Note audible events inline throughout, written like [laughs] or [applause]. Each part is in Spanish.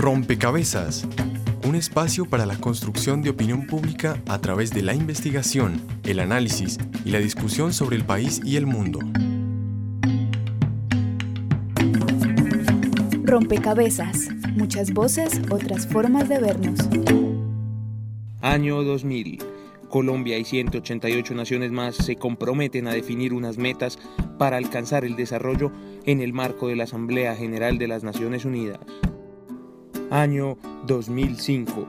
Rompecabezas, un espacio para la construcción de opinión pública a través de la investigación, el análisis y la discusión sobre el país y el mundo. Rompecabezas, muchas voces, otras formas de vernos. Año 2000. Colombia y 188 naciones más se comprometen a definir unas metas para alcanzar el desarrollo en el marco de la Asamblea General de las Naciones Unidas. Año 2005.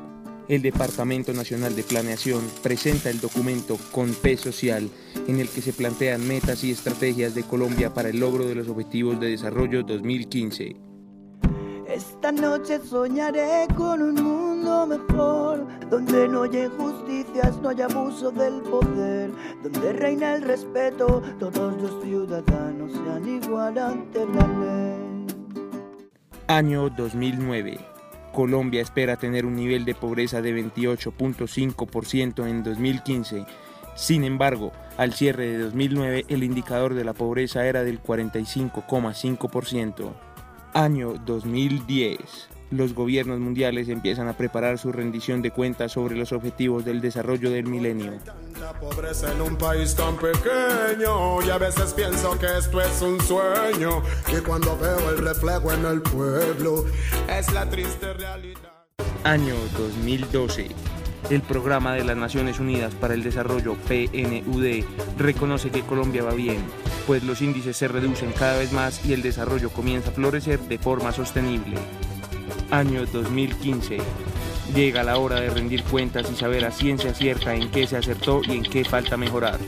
El Departamento Nacional de Planeación presenta el documento Con P Social, en el que se plantean metas y estrategias de Colombia para el logro de los Objetivos de Desarrollo 2015. Esta noche soñaré con un mundo mejor, donde no haya injusticias, no haya abuso del poder, donde reina el respeto, todos los ciudadanos sean igual ante la ley. Año 2009. Colombia espera tener un nivel de pobreza de 28.5% en 2015. Sin embargo, al cierre de 2009 el indicador de la pobreza era del 45,5%. Año 2010. Los gobiernos mundiales empiezan a preparar su rendición de cuentas sobre los objetivos del desarrollo del milenio. La pobreza en un país tan pequeño y a veces pienso que esto es un sueño y cuando veo el reflejo en el pueblo es la triste realidad. Año 2012. El Programa de las Naciones Unidas para el Desarrollo PNUD reconoce que Colombia va bien, pues los índices se reducen cada vez más y el desarrollo comienza a florecer de forma sostenible. Año 2015. Llega la hora de rendir cuentas y saber a ciencia cierta en qué se acertó y en qué falta mejorar.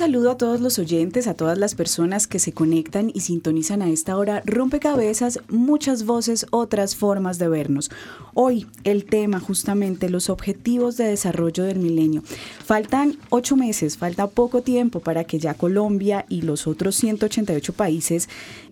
Saludo a todos los oyentes, a todas las personas que se conectan y sintonizan a esta hora. Rompecabezas, muchas voces, otras formas de vernos. Hoy el tema justamente los objetivos de desarrollo del milenio. Faltan ocho meses, falta poco tiempo para que ya Colombia y los otros 188 países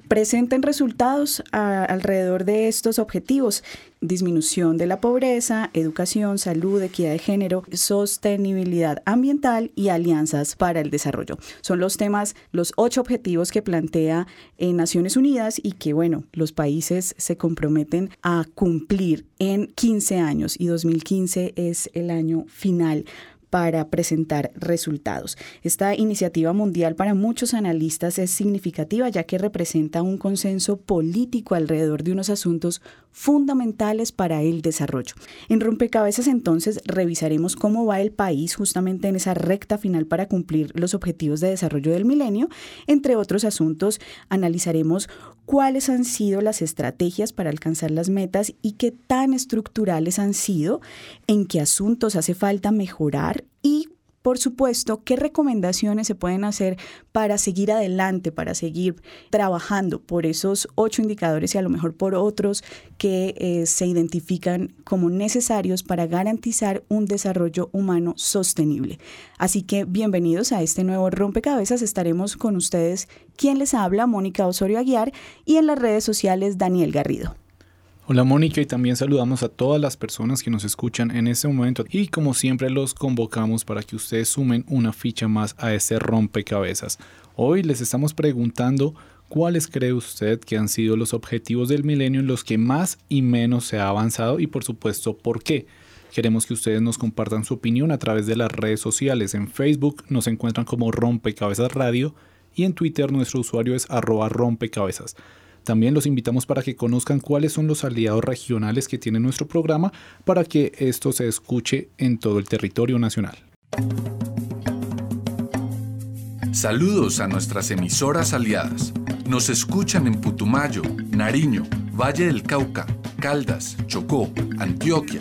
presenten resultados a, alrededor de estos objetivos. Disminución de la pobreza, educación, salud, equidad de género, sostenibilidad ambiental y alianzas para el desarrollo. Son los temas, los ocho objetivos que plantea en Naciones Unidas y que, bueno, los países se comprometen a cumplir en 15 años y 2015 es el año final para presentar resultados. Esta iniciativa mundial para muchos analistas es significativa ya que representa un consenso político alrededor de unos asuntos fundamentales para el desarrollo. En rompecabezas entonces revisaremos cómo va el país justamente en esa recta final para cumplir los objetivos de desarrollo del milenio. Entre otros asuntos analizaremos cuáles han sido las estrategias para alcanzar las metas y qué tan estructurales han sido, en qué asuntos hace falta mejorar y por supuesto, ¿qué recomendaciones se pueden hacer para seguir adelante, para seguir trabajando por esos ocho indicadores y a lo mejor por otros que eh, se identifican como necesarios para garantizar un desarrollo humano sostenible? Así que bienvenidos a este nuevo rompecabezas. Estaremos con ustedes, quien les habla, Mónica Osorio Aguiar, y en las redes sociales, Daniel Garrido. Hola Mónica y también saludamos a todas las personas que nos escuchan en este momento y como siempre los convocamos para que ustedes sumen una ficha más a este rompecabezas. Hoy les estamos preguntando cuáles cree usted que han sido los objetivos del milenio en los que más y menos se ha avanzado y por supuesto por qué. Queremos que ustedes nos compartan su opinión a través de las redes sociales. En Facebook nos encuentran como Rompecabezas Radio y en Twitter nuestro usuario es arroba rompecabezas. También los invitamos para que conozcan cuáles son los aliados regionales que tiene nuestro programa para que esto se escuche en todo el territorio nacional. Saludos a nuestras emisoras aliadas. Nos escuchan en Putumayo, Nariño, Valle del Cauca, Caldas, Chocó, Antioquia,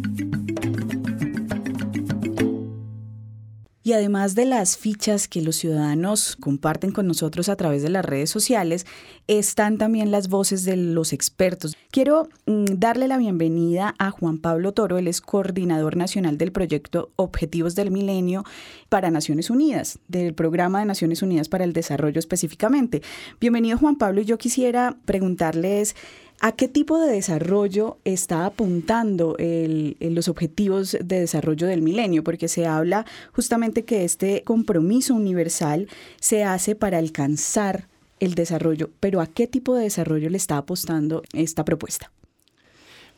Y además de las fichas que los ciudadanos comparten con nosotros a través de las redes sociales, están también las voces de los expertos. Quiero mm, darle la bienvenida a Juan Pablo Toro, él es coordinador nacional del proyecto Objetivos del Milenio para Naciones Unidas, del programa de Naciones Unidas para el Desarrollo específicamente. Bienvenido Juan Pablo y yo quisiera preguntarles ¿A qué tipo de desarrollo está apuntando los objetivos de desarrollo del milenio? Porque se habla justamente que este compromiso universal se hace para alcanzar el desarrollo, pero ¿a qué tipo de desarrollo le está apostando esta propuesta?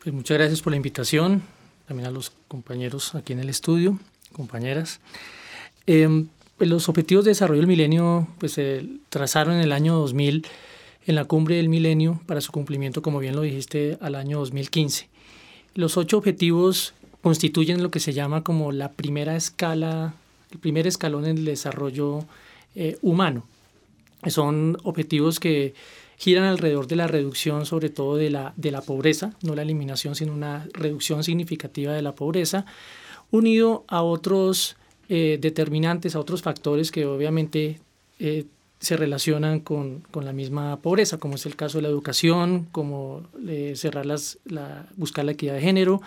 Pues muchas gracias por la invitación, también a los compañeros aquí en el estudio, compañeras. Em, pues los objetivos de desarrollo del milenio pues, se trazaron en el año 2000 en la cumbre del milenio para su cumplimiento, como bien lo dijiste, al año 2015. Los ocho objetivos constituyen lo que se llama como la primera escala, el primer escalón en el desarrollo eh, humano. Son objetivos que giran alrededor de la reducción sobre todo de la, de la pobreza, no la eliminación, sino una reducción significativa de la pobreza, unido a otros eh, determinantes, a otros factores que obviamente eh, se relacionan con, con, la misma pobreza, como es el caso de la educación, como eh, cerrar las, la, buscar la equidad de género,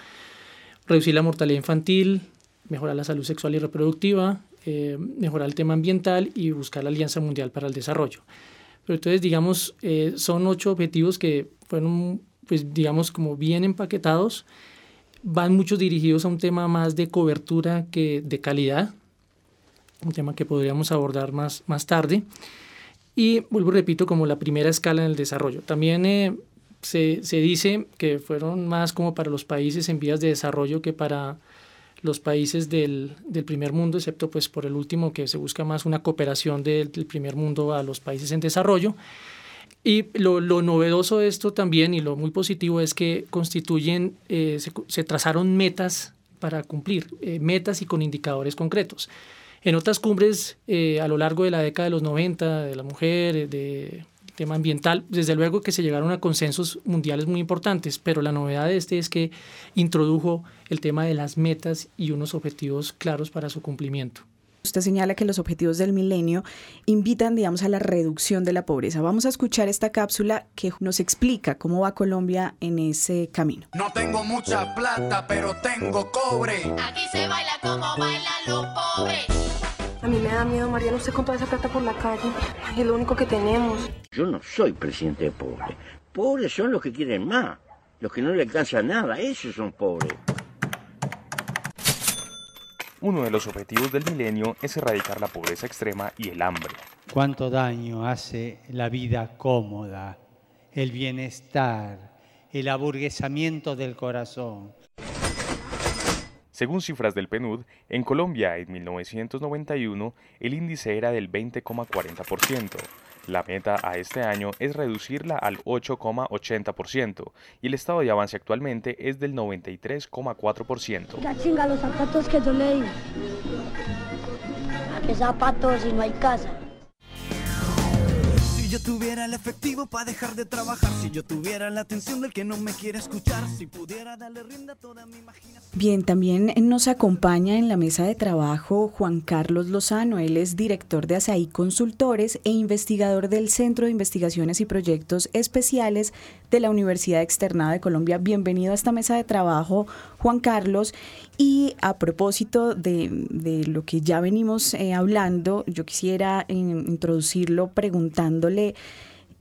reducir la mortalidad infantil, mejorar la salud sexual y reproductiva, eh, mejorar el tema ambiental y buscar la Alianza Mundial para el Desarrollo. Pero entonces, digamos, eh, son ocho objetivos que fueron, pues, digamos, como bien empaquetados, van muchos dirigidos a un tema más de cobertura que de calidad, un tema que podríamos abordar más, más tarde. Y vuelvo y repito, como la primera escala en el desarrollo. También eh, se, se, dice que fueron más como para los países en vías de desarrollo que para los países del, del, primer mundo, excepto pues por el último que se busca más una cooperación del, del primer mundo a los países en desarrollo. Y lo, lo, novedoso de esto también y lo muy positivo es que constituyen, eh, se, se, trazaron metas para cumplir, eh, metas y con indicadores concretos. En otras cumbres eh, a lo largo de la década de los 90, de la mujer, de tema ambiental, desde luego que se llegaron a consensos mundiales muy importantes, pero la novedad de este es que introdujo el tema de las metas y unos objetivos claros para su cumplimiento. Usted señala que los objetivos del milenio invitan, digamos, a la reducción de la pobreza. Vamos a escuchar esta cápsula que nos explica cómo va Colombia en ese camino. No tengo mucha plata, pero tengo cobre. Aquí se baila como bailan los pobres. A mí me da miedo, Mariano, usted con toda esa plata por la calle. Es lo único que tenemos. Yo no soy presidente de pobre. Pobres son los que quieren más. Los que no le alcanza nada, esos son pobres. Uno de los objetivos del milenio es erradicar la pobreza extrema y el hambre. ¿Cuánto daño hace la vida cómoda, el bienestar, el aburguesamiento del corazón? Según cifras del PNUD, en Colombia en 1991 el índice era del 20,40%. La meta a este año es reducirla al 8,80% y el estado de avance actualmente es del 93,4%. Ya chinga los zapatos que yo leí. ¿A qué zapatos si no hay casa? Yo tuviera el efectivo para dejar de trabajar, si yo tuviera la atención del que no me quiere escuchar, si pudiera darle rienda a toda mi imaginación. Bien, también nos acompaña en la mesa de trabajo Juan Carlos Lozano. Él es director de ASAI Consultores e investigador del Centro de Investigaciones y Proyectos Especiales de la Universidad Externada de Colombia. Bienvenido a esta mesa de trabajo, Juan Carlos. Y a propósito de, de lo que ya venimos eh, hablando, yo quisiera eh, introducirlo preguntándole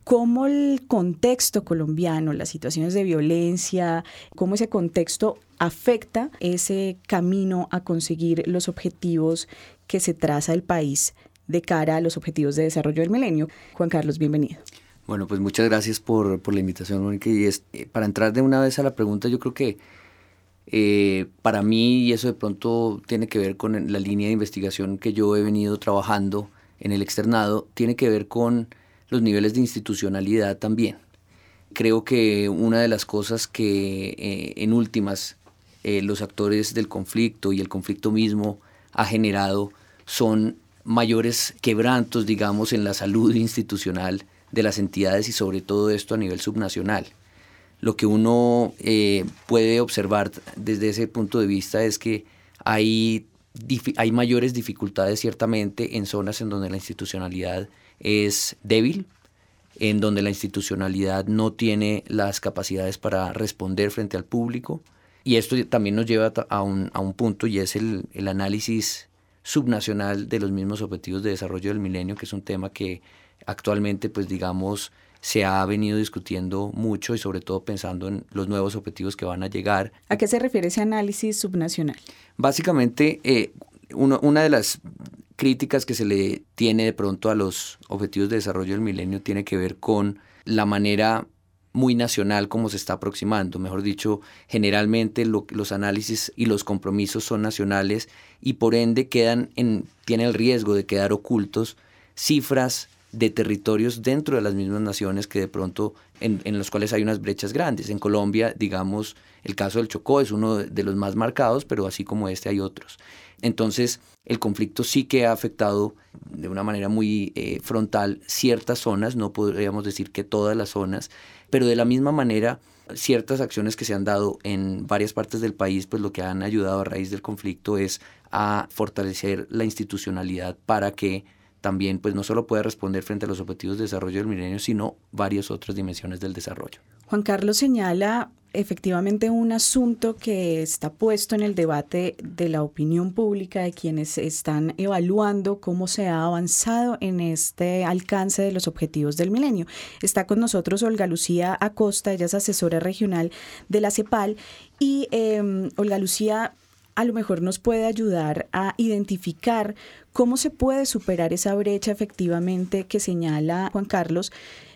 cómo el contexto colombiano, las situaciones de violencia, cómo ese contexto afecta ese camino a conseguir los objetivos que se traza el país de cara a los objetivos de desarrollo del milenio. Juan Carlos, bienvenido. Bueno, pues muchas gracias por, la invitación, Mónica. Y eh, para entrar de una vez a la pregunta, yo creo que eh, para mí, y eso de pronto tiene que ver con la línea de investigación que yo he venido trabajando en el externado, tiene que ver con los niveles de institucionalidad también. Creo que una de las cosas que eh, en últimas eh, los actores del conflicto y el conflicto mismo ha generado son mayores quebrantos, digamos, en la salud institucional de las entidades y sobre todo esto a nivel subnacional. Lo que uno eh, puede observar desde ese punto de vista es que hay hay mayores dificultades ciertamente en zonas en donde la institucionalidad es débil, en donde la institucionalidad no tiene las capacidades para responder frente al público. Y esto también nos lleva a un, a un punto y es el, el, análisis subnacional de los mismos objetivos de desarrollo del milenio, que es un tema que actualmente, pues digamos, se ha venido discutiendo mucho y sobre todo pensando en los nuevos objetivos que van a llegar. ¿A qué se refiere ese análisis subnacional? Básicamente, eh, uno, una de las críticas que se le tiene de pronto a los objetivos de desarrollo del milenio tiene que ver con la manera muy nacional como se está aproximando. Mejor dicho, generalmente los análisis y los compromisos son nacionales y por ende quedan en, tiene el riesgo de quedar ocultos cifras de territorios dentro de las mismas naciones que de pronto en, en, los cuales hay unas brechas grandes. En Colombia, digamos, el caso del Chocó es uno de los más marcados, pero así como este hay otros. Entonces, el conflicto sí que ha afectado de una manera muy eh, frontal ciertas zonas, no podríamos decir que todas las zonas, pero de la misma manera ciertas acciones que se han dado en varias partes del país, pues lo que han ayudado a raíz del conflicto es a fortalecer la institucionalidad para que también pues no solo pueda responder frente a los objetivos de desarrollo del milenio, sino varias otras dimensiones del desarrollo. Juan Carlos señala efectivamente un asunto que está puesto en el debate de la opinión pública de quienes están evaluando cómo se ha avanzado en este alcance de los objetivos del milenio. Está con nosotros Olga Lucía Acosta, ella es asesora regional de la CEPAL y em, Olga Lucía a lo mejor nos puede ayudar a identificar cómo se puede superar esa brecha efectivamente que señala Juan Carlos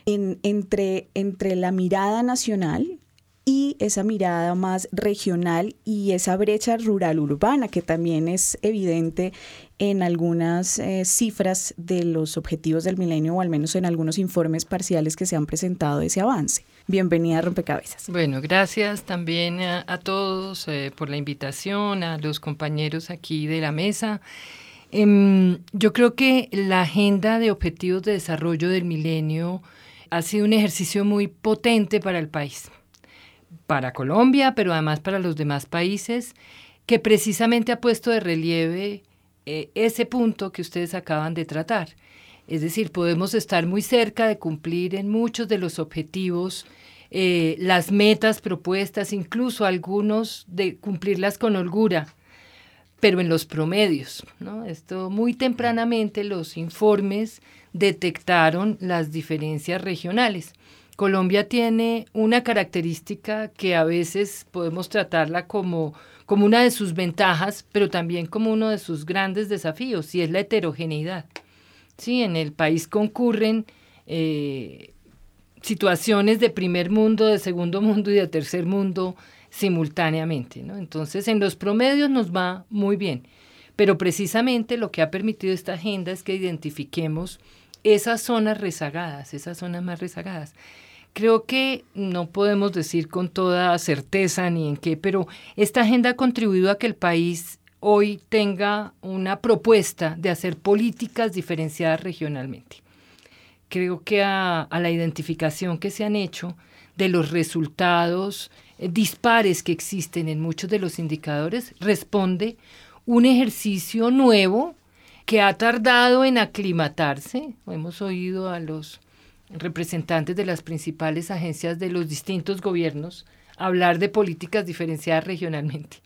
en, entre, entre la mirada nacional y esa mirada más regional y esa brecha rural-urbana que también es evidente en algunas eh, cifras de los objetivos del milenio o al menos en algunos informes parciales que se han presentado de ese avance. Bienvenida a Rompecabezas. Bueno, gracias también a, todos eh, por la invitación, a los compañeros aquí de la mesa. Em, yo creo que la agenda de objetivos de desarrollo del milenio ha sido un ejercicio muy potente para el país para Colombia, pero además para los demás países, que precisamente ha puesto de relieve eh, ese punto que ustedes acaban de tratar. Es decir, podemos estar muy cerca de cumplir en muchos de los objetivos, eh, las metas propuestas, incluso algunos de cumplirlas con holgura, pero en los promedios. ¿no? Esto muy tempranamente los informes detectaron las diferencias regionales. Colombia tiene una característica que a veces podemos tratarla como, como una de sus ventajas, pero también como uno de sus grandes desafíos, y es la heterogeneidad. Sí, en el país concurren eh, situaciones de primer mundo, de segundo [laughs] mundo y de tercer mundo simultáneamente. ¿no? Entonces, en los promedios nos va muy bien, pero precisamente lo que ha permitido esta agenda es que identifiquemos esas zonas rezagadas, esas zonas más rezagadas creo que no podemos decir con toda certeza ni en qué, pero esta agenda ha contribuido a que el país hoy tenga una propuesta de hacer políticas diferenciadas regionalmente. Creo que a, la identificación que se han hecho de los resultados eh, dispares que existen en muchos de los indicadores responde un ejercicio nuevo que ha tardado en aclimatarse. Hemos oído a los representantes de las principales agencias de los distintos gobiernos hablar de políticas diferenciadas regionalmente.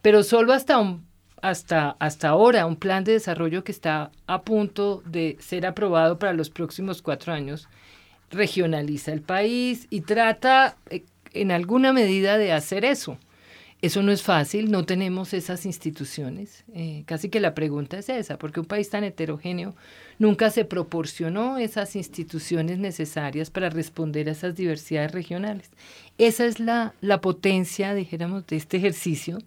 Pero solo hasta, un, hasta, hasta ahora un plan de desarrollo que está a punto de ser aprobado para los próximos cuatro años regionaliza el país y trata eh, en alguna medida de hacer eso. Eso no es fácil, no tenemos esas instituciones. Eh, casi que la pregunta es esa, porque un país tan heterogéneo nunca se proporcionó esas instituciones necesarias para responder a esas diversidades regionales. Esa es la, la potencia, dijéramos, de este ejercicio.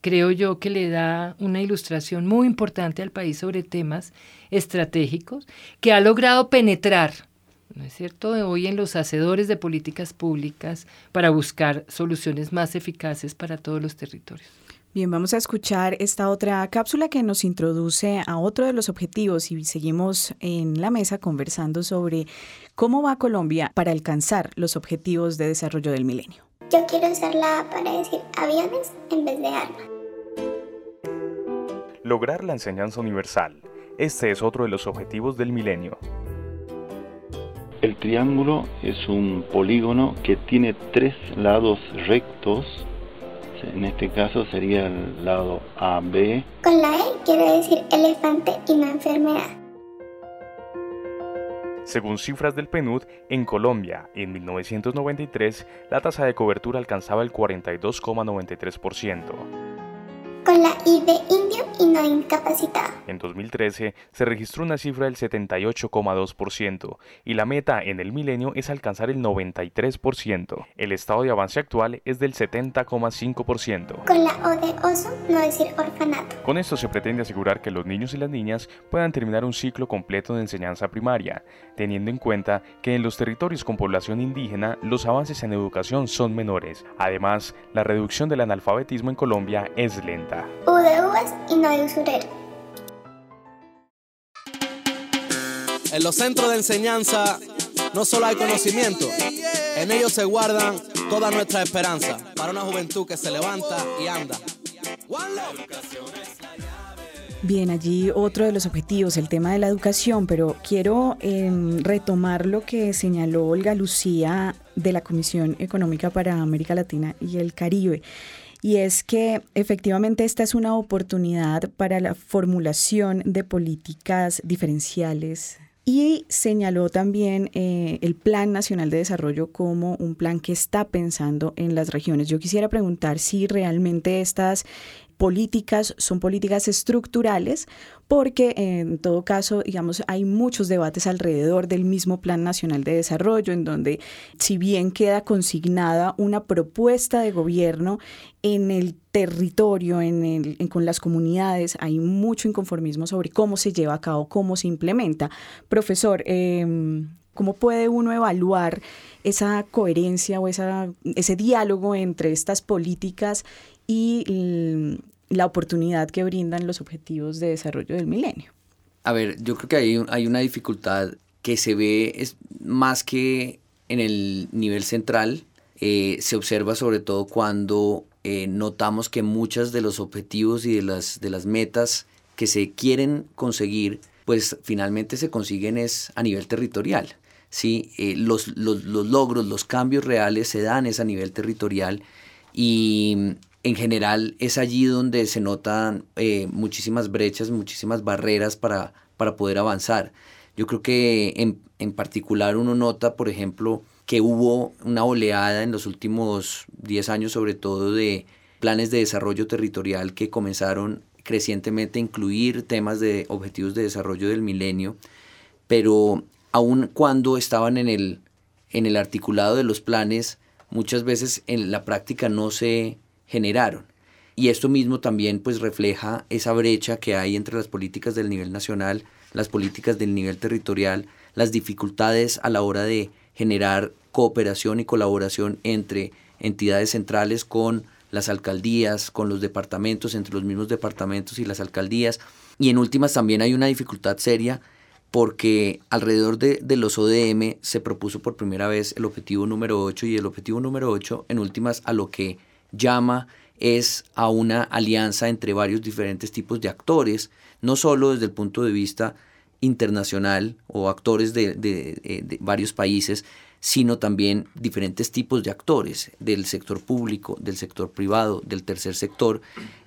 Creo yo que le da una ilustración muy importante al país sobre temas estratégicos, que ha logrado penetrar ¿no es cierto?, hoy en los hacedores de políticas públicas para buscar soluciones más eficaces para todos los territorios. Bien, vamos a escuchar esta otra cápsula que nos introduce a otro de los objetivos y seguimos en la mesa conversando sobre cómo va Colombia para alcanzar los objetivos de desarrollo del milenio. Yo quiero usarla para decir aviones en vez de armas. Lograr la enseñanza universal. Este es otro de los objetivos del milenio. El triángulo es un polígono que tiene tres lados rectos. En este caso sería el lado AB. Con la E quiere decir elefante y no enfermedad. Según cifras del PNUD, en Colombia, en 1993, la tasa de cobertura alcanzaba el 42,93% con la I de indio y no incapacitado. En 2013 se registró una cifra del 78,2% y la meta en el milenio es alcanzar el 93%. El estado de avance actual es del 70,5%. Con la O de oso, no decir orfanato. Con esto se pretende asegurar que los niños y las niñas puedan terminar un ciclo completo de enseñanza primaria, teniendo en cuenta que en los territorios con población indígena los avances en educación son menores. Además, la reducción del analfabetismo en Colombia es lenta. U de uvas y no hay usurero. En los centros de enseñanza no solo hay conocimiento, en ellos se guardan toda nuestra esperanza para una juventud que se levanta y anda. Bien, allí otro de los objetivos, el tema de la educación, pero quiero em, retomar lo que señaló Olga Lucía de la Comisión Económica para América Latina y el Caribe y es que efectivamente esta es una oportunidad para la formulación de políticas diferenciales. Y señaló también eh, el Plan Nacional de Desarrollo como un plan que está pensando en las regiones. Yo quisiera preguntar si realmente estas políticas son políticas estructurales porque en todo caso, digamos, hay muchos debates alrededor del mismo Plan Nacional de Desarrollo, en donde si bien queda consignada una propuesta de gobierno en el territorio, en el, con las comunidades, hay mucho inconformismo sobre cómo se lleva a cabo, cómo se implementa. Profesor, em, ¿cómo puede uno evaluar esa coherencia o esa, ese diálogo entre estas políticas y la oportunidad que brindan los objetivos de desarrollo del milenio. A ver, yo creo que hay, hay una dificultad que se ve es más que en el nivel central, eh, se observa sobre todo cuando eh, notamos que muchas de los objetivos y de las, de las metas que se quieren conseguir, pues finalmente se consiguen es a nivel territorial. ¿sí? Eh, los, los, los, logros, los cambios reales se dan es a nivel territorial y en general es allí donde se notan eh, muchísimas brechas, muchísimas barreras para, para poder avanzar. Yo creo que en, en, particular uno nota, por ejemplo, que hubo una oleada en los últimos 10 años, sobre todo de planes de desarrollo territorial que comenzaron crecientemente a incluir temas de objetivos de desarrollo del milenio, pero aun cuando estaban en el, en el articulado de los planes, muchas veces en la práctica no se generaron. Y esto mismo también pues refleja esa brecha que hay entre las políticas del nivel nacional, las políticas del nivel territorial, las dificultades a la hora de generar cooperación y colaboración entre entidades centrales con las alcaldías, con los departamentos, entre los mismos departamentos y las alcaldías. Y en últimas también hay una dificultad seria porque alrededor de, los ODM se propuso por primera vez el objetivo número 8 y el objetivo número 8 en últimas a lo que llama es a una alianza entre varios diferentes tipos de actores, no solo desde el punto de vista internacional o actores de, de, varios países, sino también diferentes tipos de actores del sector público, del sector privado, del tercer sector.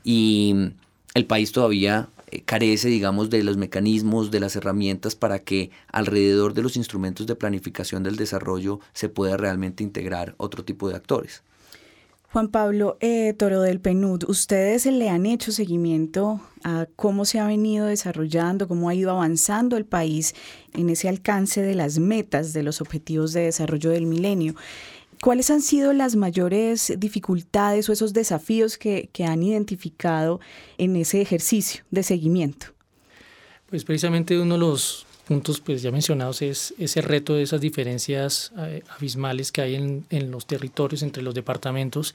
Y el país todavía eh, carece, digamos, de los mecanismos, de las herramientas para que alrededor de los instrumentos de planificación del desarrollo se pueda realmente integrar otro tipo de actores. Juan Pablo eh, Toro del PNUD, ¿ustedes le han hecho seguimiento a cómo se ha venido desarrollando, cómo ha ido avanzando el país en ese alcance de las metas de los objetivos de desarrollo del milenio? ¿Cuáles han sido las mayores dificultades o esos desafíos que, que han identificado en ese ejercicio de seguimiento? Pues precisamente uno de los puntos pues ya mencionados es ese reto de esas diferencias eh, abismales que hay en, en, los territorios entre los departamentos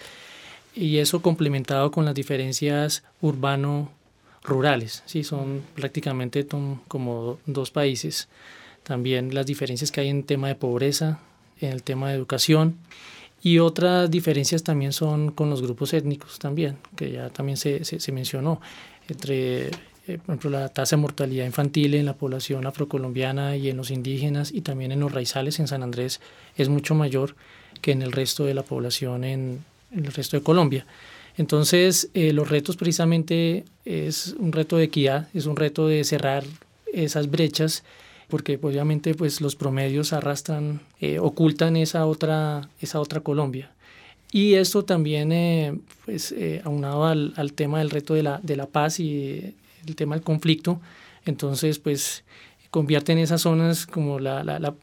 y eso complementado con las diferencias urbano-rurales, ¿sí? son prácticamente como dos países. También las diferencias que hay en tema de pobreza, en el tema de educación y otras diferencias también son con los grupos étnicos también, que ya también se, se, se mencionó, entre eh, por ejemplo, la tasa de mortalidad infantil en la población afrocolombiana y en los indígenas y también en los raizales en San Andrés es mucho mayor que en el resto de la población en, el resto de Colombia. Entonces, eh, los retos precisamente es un reto de equidad, es un reto de cerrar esas brechas, porque obviamente pues, los promedios arrastran, eh, ocultan esa otra, esa otra Colombia. Y esto también, pues, aunado al, al, tema del reto de la, de la paz y el tema del conflicto, entonces pues convierten esas zonas como la, la, la,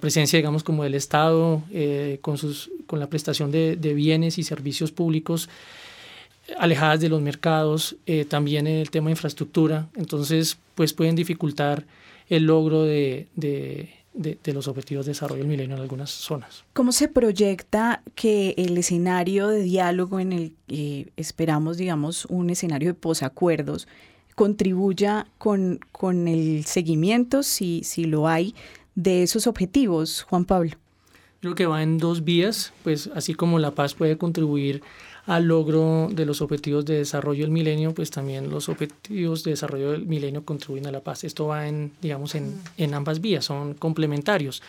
presencia, digamos, como del Estado eh, con, sus, con la prestación de, de, bienes y servicios públicos alejadas de los mercados, eh, también en el tema de infraestructura, entonces pues pueden dificultar el logro de, de, de, los objetivos de desarrollo del milenio en algunas zonas. ¿Cómo se proyecta que el escenario de diálogo en el que esperamos, digamos, un escenario de posacuerdos, contribuya con, con el seguimiento, si, si lo hay, de esos objetivos, Juan Pablo? Creo que va en dos vías, pues así como la paz puede contribuir al logro de los objetivos de desarrollo del milenio, pues también los objetivos de desarrollo del milenio contribuyen a la paz. Esto va en, digamos, en, en ambas vías, son complementarios.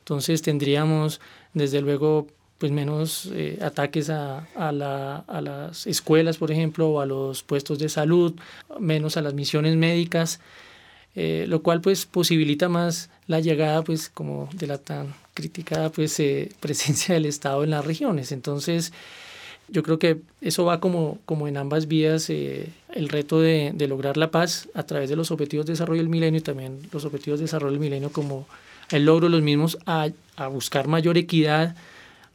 Entonces tendríamos, desde luego, pues menos eh, ataques a, a, la, a, las escuelas, por ejemplo, o a los puestos de salud, menos a las misiones médicas, eh, lo cual pues posibilita más la llegada pues como de la tan criticada pues eh, [laughs] presencia del Estado en las regiones. Entonces yo creo que eso va como, como en ambas vías, el reto de, de, lograr la paz a través de los objetivos de desarrollo del milenio y también los objetivos de desarrollo del milenio como el logro de los mismos a, a buscar mayor equidad,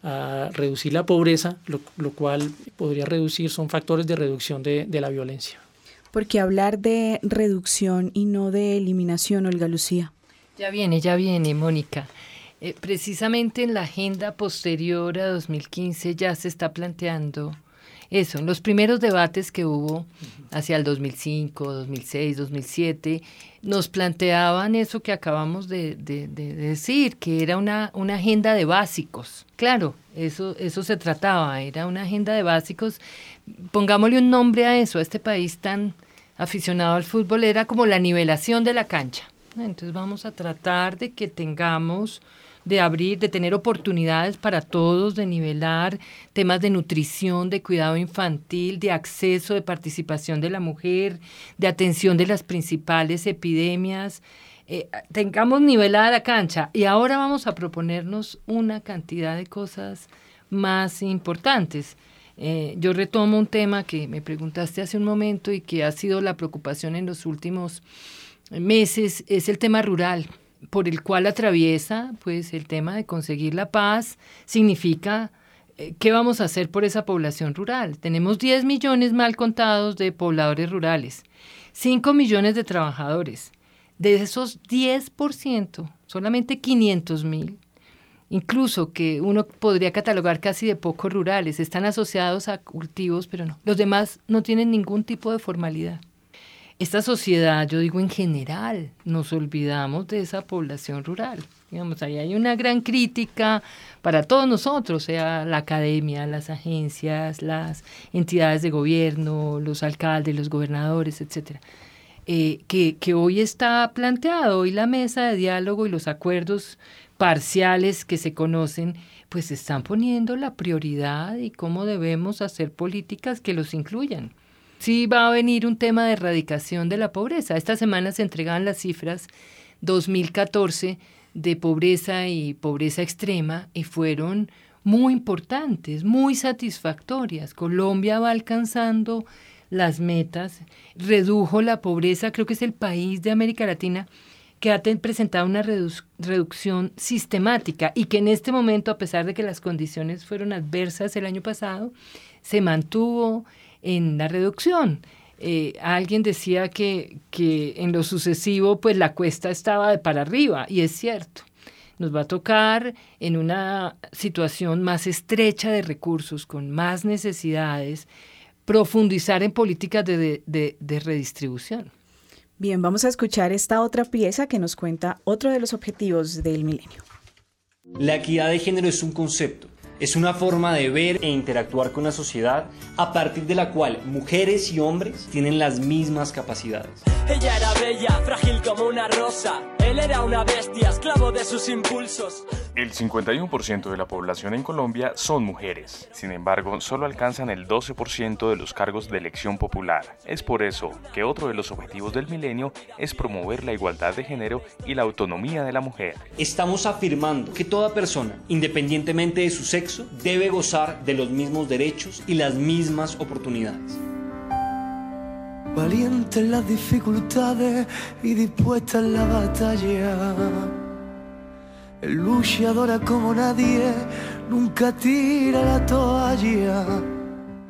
a reducir la pobreza, lo, lo, cual podría reducir, son factores de reducción de, de, la violencia. Porque hablar de reducción y no de eliminación, Olga Lucía. Ya viene, ya viene, Mónica. Eh, precisamente en la agenda posterior a 2015 ya se está planteando eso, en los primeros debates que hubo hacia el 2005, 2006, 2007, nos planteaban eso que acabamos de, de, de decir, que era una, una, agenda de básicos. Claro, eso, eso se trataba, era una agenda de básicos. Pongámosle un nombre a eso, a este país tan aficionado al fútbol, era como la nivelación de la cancha. Entonces vamos a tratar de que tengamos de abrir, de tener oportunidades para todos, de nivelar temas de nutrición, de cuidado infantil, de acceso, de participación de la mujer, de atención de las principales epidemias. Eh, tengamos nivelada la cancha y ahora vamos a proponernos una cantidad de cosas más importantes. Eh, yo retomo un tema que me preguntaste hace un momento y que ha sido la preocupación en los últimos meses, es el tema rural por el cual atraviesa pues el tema de conseguir la paz significa eh, ¿qué vamos a hacer por esa población rural? Tenemos 10 millones mal contados de pobladores rurales, 5 millones de trabajadores. De esos 10%, solamente 500 mil, incluso que uno podría catalogar casi de poco rurales, están asociados a cultivos, pero no. Los demás no tienen ningún tipo de formalidad esta sociedad, yo digo en general, nos olvidamos de esa población rural. Digamos, ahí hay una gran crítica para todos nosotros, sea la academia, las agencias, las entidades de gobierno, los alcaldes, los gobernadores, etcétera. Eh, que, que hoy está planteado, hoy la mesa de diálogo y los acuerdos parciales que se conocen, pues están poniendo la prioridad y cómo debemos hacer políticas que los incluyan sí va a venir un tema de erradicación de la pobreza. Esta semana se entregaban las cifras 2014 de pobreza y pobreza extrema y fueron muy importantes, muy satisfactorias. Colombia va alcanzando las metas, redujo la pobreza, creo que es el país de América Latina que ha presentado una reducción sistemática y que en este momento, a pesar de que las condiciones fueron adversas el año pasado, se mantuvo en la reducción. Eh, alguien decía que, que en lo sucesivo pues la cuesta estaba de para arriba y es cierto. Nos va a tocar en una situación más estrecha de recursos, con más necesidades, profundizar en políticas de, de, de redistribución. Bien, vamos a escuchar esta otra pieza que nos cuenta otro de los objetivos del milenio. La equidad de género es un concepto Es una forma de ver e interactuar con la sociedad a partir de la cual mujeres y hombres tienen las mismas capacidades. Ella era bella, frágil como una rosa. Él era una bestia, esclavo de sus impulsos. El 51% de la población en Colombia son mujeres. Sin embargo, solo alcanzan el 12% de los cargos de elección popular. Es por eso que otro de los objetivos del milenio es promover la igualdad de género y la autonomía de la mujer. Estamos afirmando que toda persona, independientemente de su sexo, debe gozar de los mismos derechos y las mismas oportunidades. Valiente en las dificultades y dispuesta en la batalla. Luchadora como nadie, nunca tira la toalla.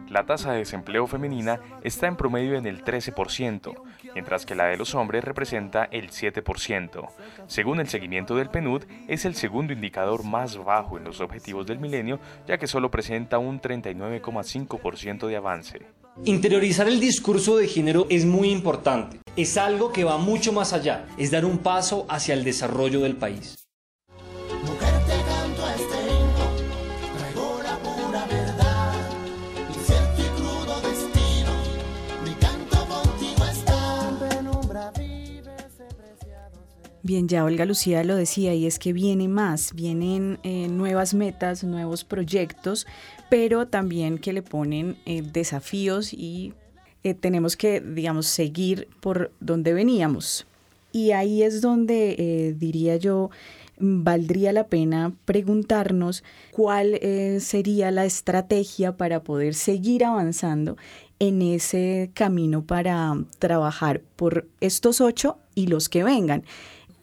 La tasa de desempleo femenina está en promedio en el 13%, mientras que la de los hombres representa el 7%. Según el seguimiento del PNUD, es el segundo indicador más bajo en los objetivos del milenio, ya que solo presenta un 39,5% de avance. Interiorizar el discurso de género es muy importante. Es algo que va mucho más allá. Es dar un paso hacia el desarrollo del país. Bien, ya Olga Lucía lo decía, y es que viene más, vienen eh, nuevas metas, nuevos proyectos, pero también que le ponen eh, desafíos y eh, tenemos que, digamos, seguir por donde veníamos. Y ahí es donde, diría yo, valdría la pena preguntarnos cuál sería la estrategia para poder seguir avanzando en ese camino para trabajar por estos ocho y los que vengan.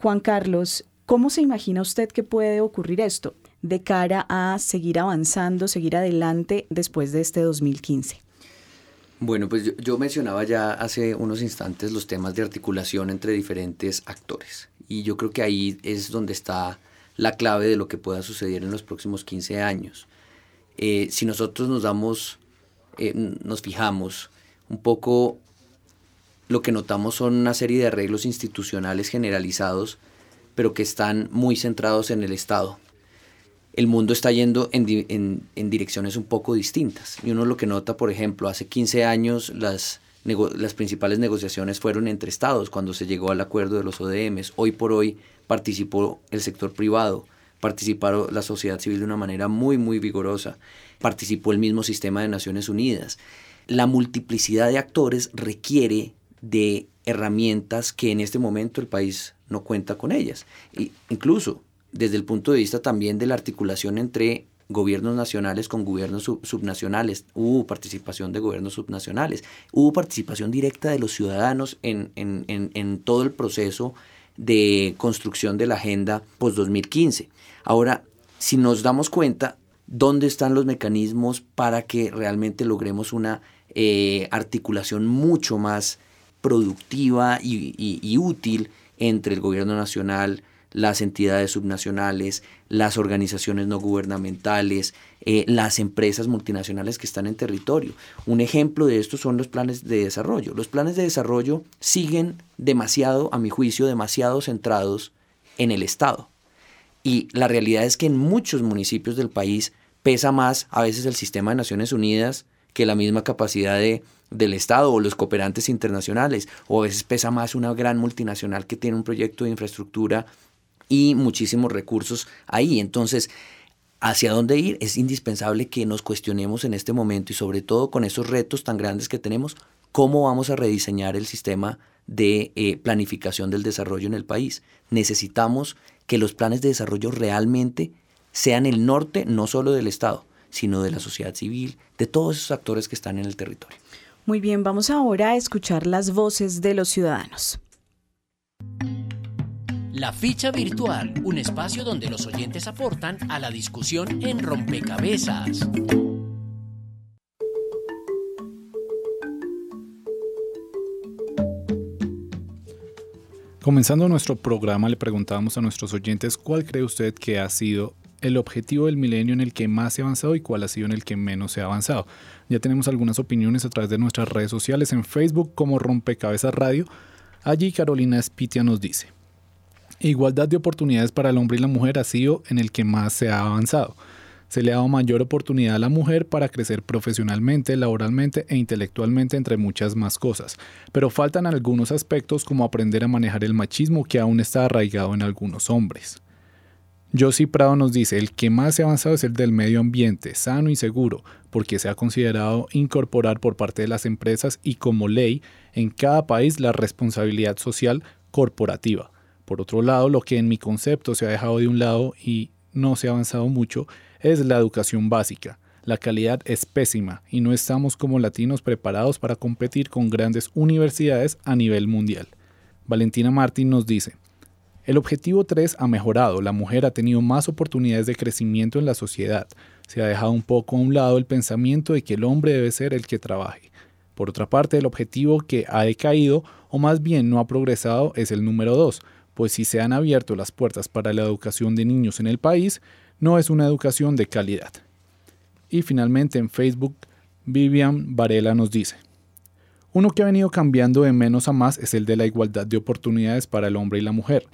Juan Carlos, ¿cómo se imagina usted que puede ocurrir esto de cara a seguir avanzando, seguir adelante después de este 2015? Bueno, pues yo, mencionaba ya hace unos instantes los temas de articulación entre diferentes actores y yo creo que ahí es donde está la clave de lo que pueda suceder en los próximos 15 años. Eh, si nosotros nos damos, eh, nos fijamos un poco lo que notamos son una serie de arreglos institucionales generalizados, pero que están muy centrados en el Estado. El mundo está yendo en, direcciones un poco distintas. Y uno lo que nota, por ejemplo, hace 15 años las, las principales negociaciones fueron entre estados cuando se llegó al acuerdo de los ODMs. Hoy por hoy participó el sector privado, participó la sociedad civil de una manera muy, muy vigorosa, participó el mismo sistema de Naciones Unidas. La multiplicidad de actores requiere de herramientas que en este momento el país no cuenta con ellas. E incluso desde el punto de vista también de la articulación entre gobiernos nacionales con gobiernos subnacionales, hubo participación de gobiernos subnacionales, hubo participación directa de los ciudadanos en, en, en todo el proceso de construcción de la agenda post-2015. Ahora, si nos damos cuenta, ¿dónde están los mecanismos para que realmente logremos una eh, articulación mucho más productiva y, útil entre el gobierno nacional, las entidades subnacionales, las organizaciones no gubernamentales, eh, las empresas multinacionales que están en territorio. Un ejemplo de esto son los planes de desarrollo. Los planes de desarrollo siguen demasiado, a mi juicio, demasiado centrados en el Estado. Y la realidad es que en muchos municipios del país pesa más a veces el sistema de Naciones Unidas que la misma capacidad de del Estado o los cooperantes internacionales, o a veces pesa más una gran multinacional que tiene un proyecto de infraestructura y muchísimos recursos ahí. Entonces, hacia dónde ir es indispensable que nos cuestionemos en este momento y sobre todo con esos retos tan grandes que tenemos, cómo vamos a rediseñar el sistema de eh, planificación del desarrollo en el país. Necesitamos que los planes de desarrollo realmente sean el norte no solo del Estado, sino de la sociedad civil, de todos esos actores que están en el territorio. Muy bien, vamos ahora a escuchar las voces de los ciudadanos. La ficha virtual, un espacio donde los oyentes aportan a la discusión en rompecabezas. Comenzando nuestro programa, le preguntábamos a nuestros oyentes cuál cree usted que ha sido el objetivo del milenio en el que más se ha avanzado y cuál ha sido en el que menos se ha avanzado. Ya tenemos algunas opiniones a través de nuestras redes sociales en Facebook como Rompecabezas Radio. Allí Carolina Espitia nos dice, igualdad de oportunidades para el hombre y la mujer ha sido en el que más se ha avanzado. se le ha dado mayor oportunidad a la mujer para crecer profesionalmente, laboralmente e intelectualmente, entre muchas más cosas. Pero faltan algunos aspectos como aprender a manejar el machismo que aún está arraigado en algunos hombres. Josie Prado nos dice, el que más se ha avanzado es el del medio ambiente, sano y seguro, porque se ha considerado incorporar por parte de las empresas y como ley en cada país la responsabilidad social corporativa. Por otro lado, lo que en mi concepto se ha dejado de un lado y no se ha avanzado mucho es la educación básica. La calidad es pésima y no estamos como latinos preparados para competir con grandes universidades a nivel mundial. Valentina Martín nos dice, el objetivo 3 ha mejorado, la mujer ha tenido más oportunidades de crecimiento en la sociedad, se ha dejado un poco a un lado el pensamiento de que el hombre debe ser el que trabaje. Por otra parte, el objetivo que ha decaído o más bien no ha progresado es el número 2, pues si se han abierto las puertas para la educación de niños en el país, no es una educación de calidad. Y finalmente en Facebook, Vivian Varela nos dice, uno que ha venido cambiando de menos a más es el de la igualdad de oportunidades para el hombre y la mujer.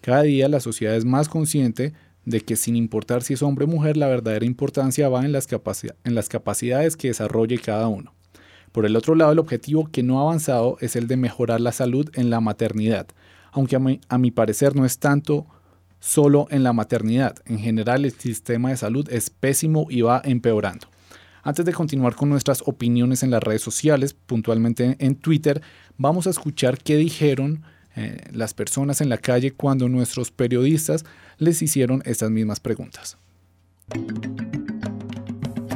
Cada día la sociedad es más consciente de que sin importar si es hombre o mujer, la verdadera importancia va en las, en las capacidades que desarrolle cada uno. Por el otro lado, el objetivo que no ha avanzado es el de mejorar la salud en la maternidad, aunque a mi, a mi parecer no es tanto solo en la maternidad. En general el sistema de salud es pésimo y va empeorando. Antes de continuar con nuestras opiniones en las redes sociales, puntualmente en Twitter, vamos a escuchar qué dijeron eh, las personas en la calle cuando nuestros periodistas les hicieron estas mismas preguntas.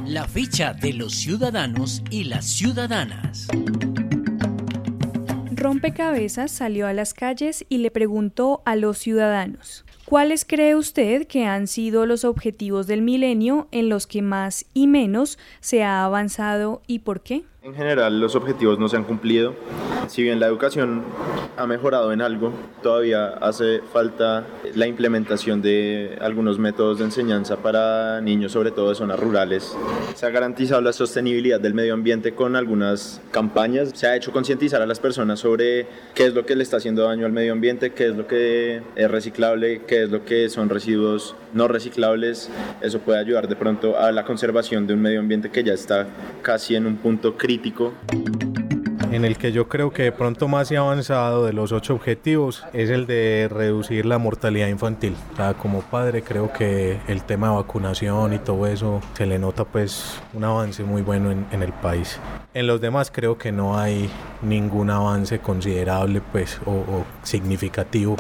La ficha de los ciudadanos y las ciudadanas. Rompecabezas salió a las calles y le preguntó a los ciudadanos, ¿cuáles cree usted que han sido los objetivos del milenio en los que más y menos se ha avanzado y por qué? En general los objetivos no se han cumplido. Si bien la educación ha mejorado en algo, todavía hace falta la implementación de algunos métodos de enseñanza para niños, sobre todo de zonas rurales. Se ha garantizado la sostenibilidad del medio ambiente con algunas campañas. Se ha hecho concientizar a las personas sobre qué es lo que le está haciendo daño al medio ambiente, qué es lo que es reciclable, qué es lo que son residuos no reciclables. Eso puede ayudar de pronto a la conservación de un medio ambiente que ya está casi en un punto crítico en el que yo creo que de pronto más se ha avanzado de los ocho objetivos es el de reducir la mortalidad infantil. como padre creo que el tema de vacunación y todo eso se le nota pues un avance muy bueno en, el país. En los demás creo que no hay ningún avance considerable pues o, o significativo.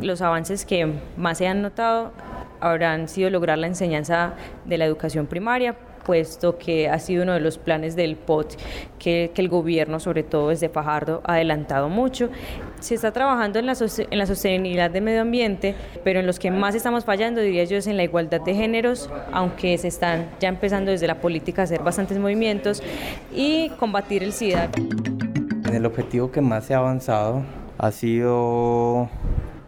Los avances que más se han notado habrán sido lograr la enseñanza de la educación primaria, puesto que ha sido uno de los planes del POT que, el gobierno, sobre todo desde Fajardo, ha adelantado mucho. Se está trabajando en la, en la sostenibilidad del medio ambiente, pero en los que más estamos fallando, diría yo, es en la igualdad de géneros, aunque se están ya empezando desde la política a hacer bastantes movimientos, y combatir el SIDA. El objetivo que más se ha avanzado ha sido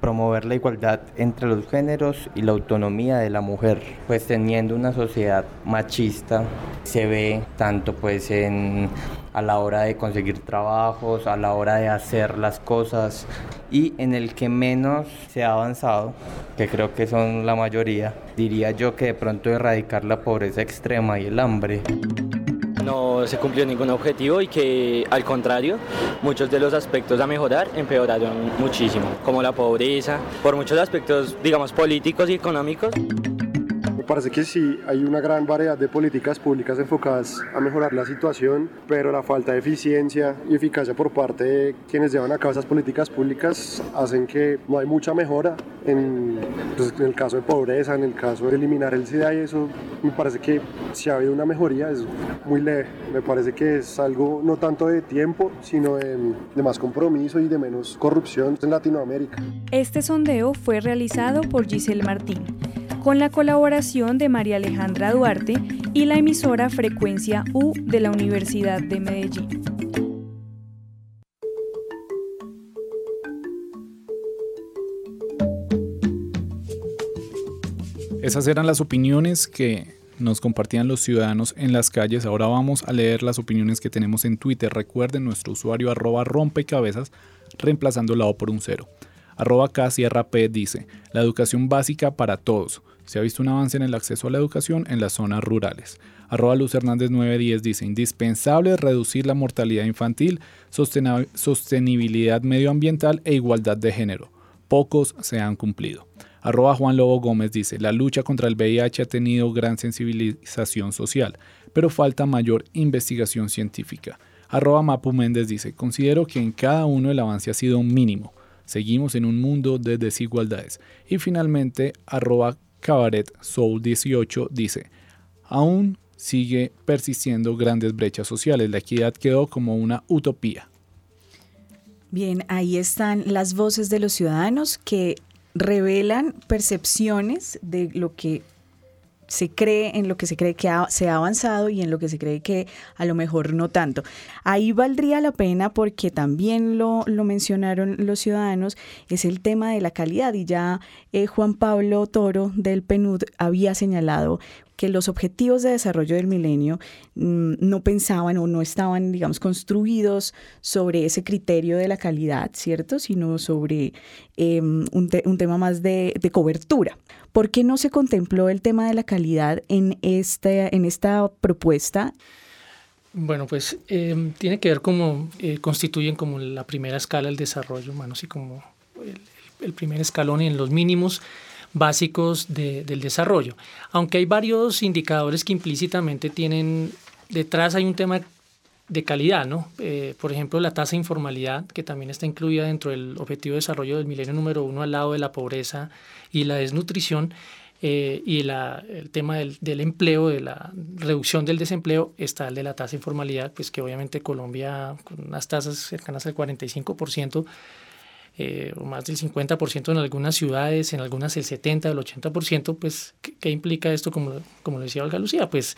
promover la igualdad entre los géneros y la autonomía de la mujer, pues teniendo una sociedad machista se ve tanto pues en a la hora de conseguir trabajos, a la hora de hacer las cosas y en el que menos se ha avanzado, que creo que son la mayoría, diría yo que de pronto erradicar la pobreza extrema y el hambre no se cumplió ningún objetivo y que al contrario muchos de los aspectos a mejorar empeoraron muchísimo, como la pobreza, por muchos aspectos digamos políticos y económicos. Me parece que sí, hay una gran variedad de políticas públicas enfocadas a mejorar la situación, pero la falta de eficiencia y eficacia por parte de quienes llevan a cabo esas políticas públicas hacen que no hay mucha mejora en, pues, en el caso de pobreza, en el caso de eliminar el SIDA y eso me parece que si ha habido una mejoría es muy leve. Me parece que es algo no tanto de tiempo, sino de, de más compromiso y de menos corrupción en Latinoamérica. Este sondeo fue realizado por Giselle Martín con la colaboración de María Alejandra Duarte y la emisora Frecuencia U de la Universidad de Medellín. Esas eran las opiniones que nos compartían los ciudadanos en las calles. Ahora vamos a leer las opiniones que tenemos en Twitter. Recuerden nuestro usuario arroba rompecabezas reemplazando la O por un cero. Arroba K Sierra P dice, la educación básica para todos, Se ha visto un avance en el acceso a la educación en las zonas rurales. Arroba Luz Hernández 910 dice, indispensable reducir la mortalidad infantil, sostenibilidad medioambiental e igualdad de género. Pocos se han cumplido. Arroba Juan Lobo Gómez dice, la lucha contra el VIH ha tenido gran sensibilización social, pero falta mayor investigación científica. Arroba Mapu Méndez dice, considero que en cada uno el avance ha sido mínimo. Seguimos en un mundo de desigualdades. Y finalmente, arroba Cabaret Soul 18 dice, aún sigue persistiendo grandes brechas sociales. La equidad quedó como una utopía. Bien, ahí están las voces de los ciudadanos que revelan percepciones de lo que se cree, en lo que se cree que se ha avanzado y en lo que se cree que a lo mejor no tanto. Ahí valdría la pena porque también lo, lo mencionaron los ciudadanos, es el tema de la calidad y ya eh, Juan Pablo Toro del PNUD había señalado que los objetivos de desarrollo del milenio mm, no pensaban o no estaban, digamos, construidos sobre ese criterio de la calidad, ¿cierto? Sino sobre em, un, tema más de, cobertura. ¿Por qué no se contempló el tema de la calidad en, este, en esta propuesta? Bueno, pues em, tiene que ver cómo eh, constituyen como la primera escala del desarrollo humano, así como el, primer escalón en los mínimos básicos del desarrollo. Aunque hay varios indicadores que implícitamente tienen, detrás hay un tema de calidad, ¿no? Eh, por ejemplo, la tasa de informalidad, que también está incluida dentro del objetivo de desarrollo del milenio número uno al lado de la pobreza y la desnutrición, eh, y la, el tema del, del, empleo, de la reducción del desempleo, está el de la tasa de informalidad, pues que obviamente Colombia, con unas tasas cercanas al 45%, eh, o más del 50% en algunas ciudades, en algunas el 70, el 80%, pues, ¿qué, implica esto? Como, como lo decía Olga Lucía, pues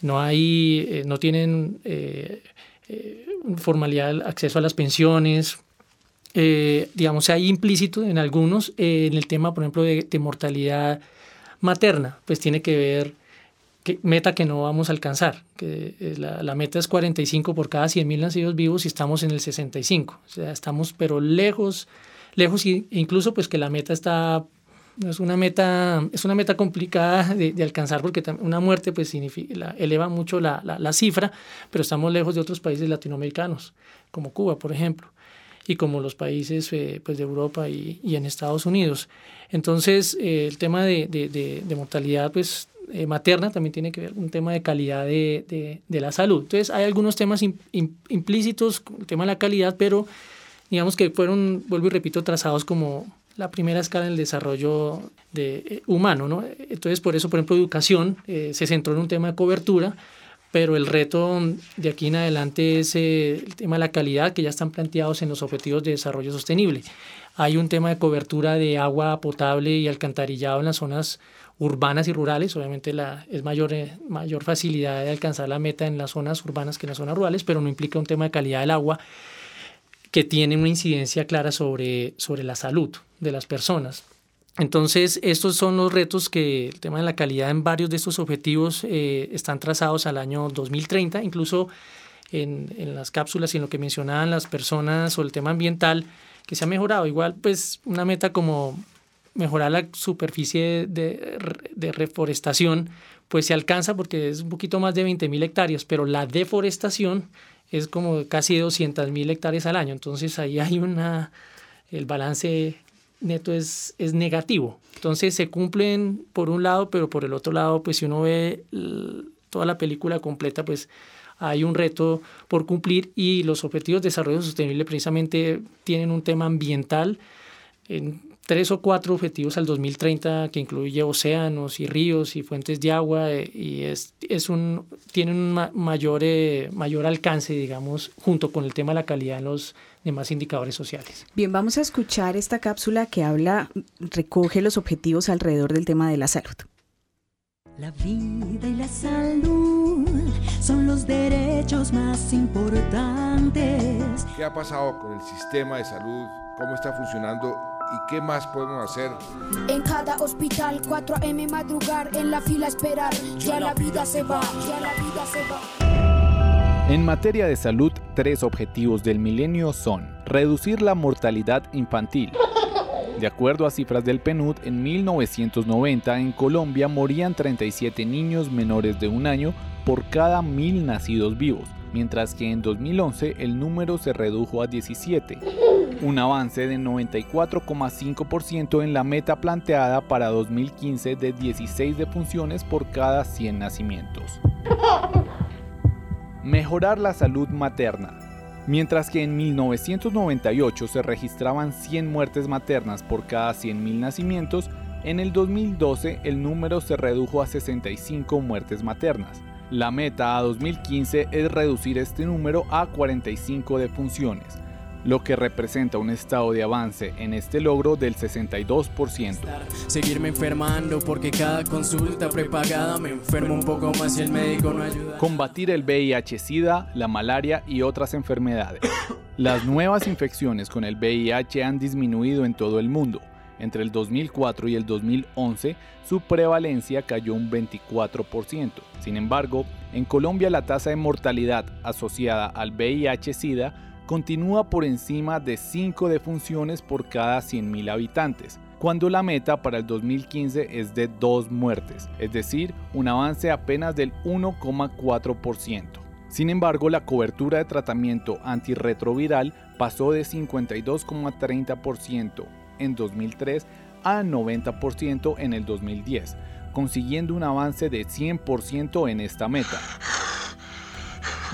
no hay, no tienen eh, formalidad acceso a las pensiones, digamos, hay implícito en algunos, en el tema, por ejemplo, de, mortalidad materna, pues tiene que ver meta que no vamos a alcanzar. Que eh, la, la meta es 45 por cada 100.000 nacidos vivos y estamos en el 65. O sea, estamos pero lejos, lejos e incluso pues que la meta está es una meta es una meta complicada de, de alcanzar porque una muerte pues eleva mucho la, la, la, cifra pero estamos lejos de otros países latinoamericanos como Cuba por ejemplo y como los países eh, pues de Europa y, y, en Estados Unidos entonces eh, el tema de, de, de, mortalidad pues eh, materna también tiene que ver un tema de calidad de, la salud. Entonces hay algunos temas implícitos, el tema de la calidad, pero digamos que fueron, vuelvo y repito, trazados como la primera escala en el desarrollo de, eh, humano. ¿no? Entonces por eso, por ejemplo, educación eh, se centró en un tema de cobertura, pero el reto de aquí en adelante es el tema de la calidad que ya están planteados en los objetivos de desarrollo sostenible. Hay un tema de cobertura de agua potable y alcantarillado en las zonas urbanas y rurales. Obviamente la, es mayor, eh, mayor facilidad de alcanzar la meta en las zonas urbanas que en las zonas rurales, pero no implica un tema de calidad del agua que tiene una incidencia clara sobre, sobre la salud de las personas. Entonces, estos son los retos que el tema de la calidad en varios de estos objetivos eh, están trazados al año 2030, incluso en, en, las cápsulas y en lo que mencionaban las personas o el tema ambiental, que se ha mejorado. Igual, pues, una meta como mejorar la superficie de, de, reforestación, pues se alcanza porque es un poquito más de 20.000 hectáreas, pero la deforestación es como casi 200.000 hectáreas al año. Entonces ahí hay una, el balance neto es, es negativo. Entonces se cumplen por un lado, pero por el otro lado, pues si uno ve toda la película completa, pues hay un reto por cumplir y los objetivos de desarrollo sostenible precisamente tienen un tema ambiental en tres o cuatro objetivos al 2030 que incluye océanos y ríos y fuentes de agua eh, y es, es un, tienen un mayor, eh, mayor alcance, digamos, junto con el tema de la calidad en los demás indicadores sociales. Bien, vamos a escuchar esta cápsula que habla, recoge los objetivos alrededor del tema de la salud. La vida y la salud son los derechos más importantes. ¿Qué ha pasado con el sistema de salud? ¿Cómo está funcionando? Y qué más podemos hacer. En cada hospital, 4 a.m. madrugar, en la fila esperar, ya la vida se va, ya la vida se va. En materia de salud, tres objetivos del milenio son reducir la mortalidad infantil, De acuerdo a cifras del PNUD, en 1990 en Colombia morían 37 niños menores de un año por cada mil nacidos vivos, mientras que en 2011 el número se redujo a 17, un avance de 94,5% en la meta planteada para 2015 de 16 defunciones por cada 100 nacimientos. Mejorar la salud materna. Mientras que en 1998 se registraban 100 muertes maternas por cada 100.000 nacimientos, en el 2012 el número se redujo a 65 muertes maternas. La meta a 2015 es reducir este número a 45 defunciones, lo que representa un estado de avance en este logro del 62%. Seguirme enfermando porque cada consulta prepagada me enfermo un poco más y el médico no ayuda. Combatir el VIH-Sida, la malaria y otras enfermedades. Las nuevas infecciones con el VIH han disminuido en todo el mundo. Entre el 2004 y el 2011, su prevalencia cayó un 24%. Sin embargo, en Colombia la tasa de mortalidad asociada al VIH-Sida continúa por encima de 5 defunciones por cada 100.000 habitantes, cuando la meta para el 2015 es de 2 muertes, es decir, un avance apenas del 1,4%. Sin embargo, la cobertura de tratamiento antirretroviral pasó de 52,30% en 2003 a 90% en el 2010, consiguiendo un avance de 100% en esta meta.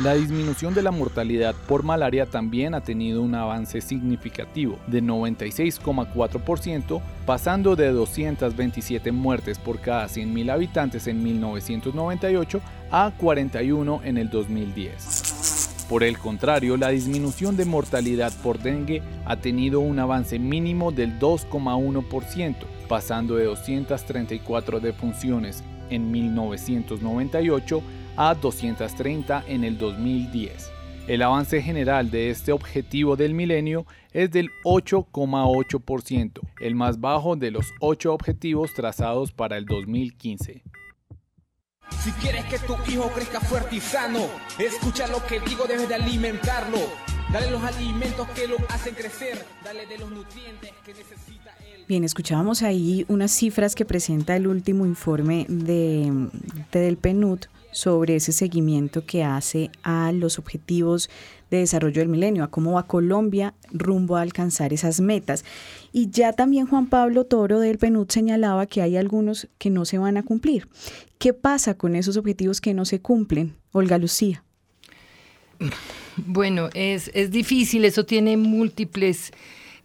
La disminución de la mortalidad por malaria también ha tenido un avance significativo de 96,4%, pasando de 227 muertes por cada 100.000 habitantes en 1998 a 41 en el 2010. Por el contrario, la disminución de mortalidad por dengue ha tenido un avance mínimo del 2,1%, pasando de 234 defunciones en 1998 a 230 en el 2010. El avance general de este objetivo del milenio es del 8,8%, el más bajo de los 8 objetivos trazados para el 2015. Si quieres que tu hijo crezca fuerte y sano, escucha lo que digo, debes de alimentarlo. Dale los alimentos que lo hacen crecer, dale de los nutrientes que necesita él. Bien, escuchábamos ahí unas cifras que presenta el último informe de, de del PNUD sobre ese seguimiento que hace a los objetivos de desarrollo del milenio, a cómo va Colombia rumbo a alcanzar esas metas. Y ya también Juan Pablo Toro del PNUD señalaba que hay algunos que no se van a cumplir. ¿Qué pasa con esos objetivos que no se cumplen? Olga Lucía. Bueno, es, es difícil, eso tiene múltiples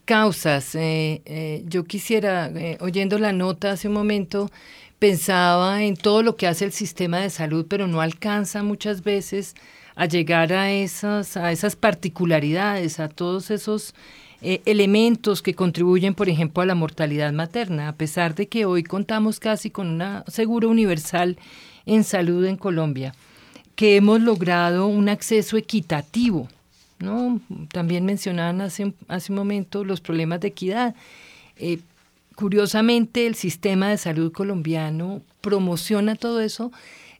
causas. Eh, eh, yo quisiera, eh, oyendo la nota hace un momento, pensaba en todo lo que hace el sistema de salud, pero no alcanza muchas veces a llegar a esas, a esas particularidades, a todos esos elementos que contribuyen, por ejemplo, a la mortalidad materna, a pesar de que hoy contamos casi con un seguro universal en salud en Colombia, que hemos logrado un acceso equitativo. ¿No? También mencionaban hace, hace un momento los problemas de equidad. Eh, curiosamente el sistema de salud colombiano promociona todo eso,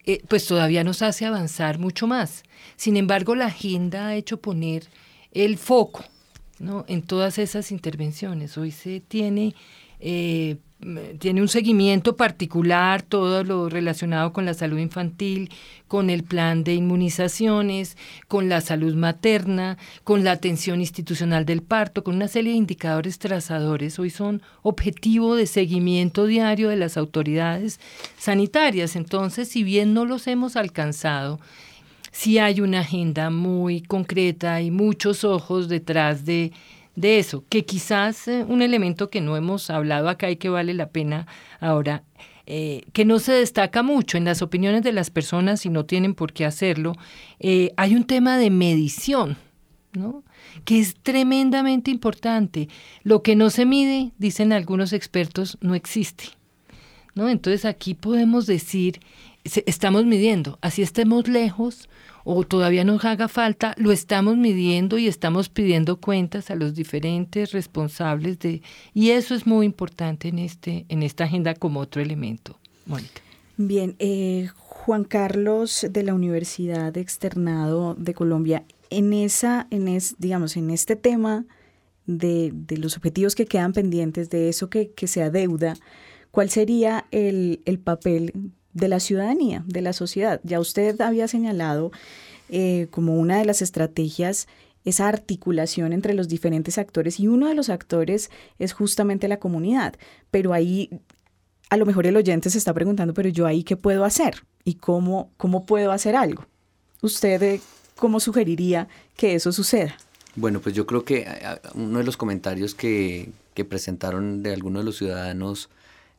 eh, pues todavía nos hace avanzar mucho más. Sin embargo, la agenda ha hecho poner el foco ¿no? en todas esas intervenciones. Hoy se tiene eh, tiene un seguimiento particular, todo lo relacionado con la salud infantil, con el plan de inmunizaciones, con la salud materna, con la atención institucional del parto, con una serie de indicadores trazadores. Hoy son objetivo de seguimiento diario de las autoridades sanitarias. Entonces, si bien no los hemos alcanzado, sí hay una agenda muy concreta y muchos ojos detrás de de eso, que quizás eh, un elemento que no hemos hablado acá y que vale la pena ahora, eh, que no se destaca mucho en las opiniones de las personas y no tienen por qué hacerlo, eh, hay un tema de medición, ¿no? que es tremendamente importante. Lo que no se mide, dicen algunos expertos, no existe. ¿no? Entonces aquí podemos decir, estamos midiendo, así estemos lejos o todavía nos haga falta, lo estamos midiendo y estamos pidiendo cuentas a los diferentes responsables de y eso es muy importante en este en esta agenda como otro elemento. Mónica. Bien, eh, Juan Carlos de la Universidad Externado de Colombia, en esa, en es, digamos, en este tema de, los objetivos que quedan pendientes, de eso que, que se adeuda, ¿cuál sería el, el, papel de la ciudadanía, de la sociedad? Ya usted había señalado eh, como una de las estrategias esa articulación entre los diferentes actores y uno de los actores es justamente la comunidad, pero ahí a lo mejor el oyente se está preguntando, pero yo ahí qué puedo hacer y cómo, cómo puedo hacer algo. ¿Usted eh, cómo sugeriría que eso suceda? Bueno, pues yo creo que uno de los comentarios que, que presentaron de algunos de los ciudadanos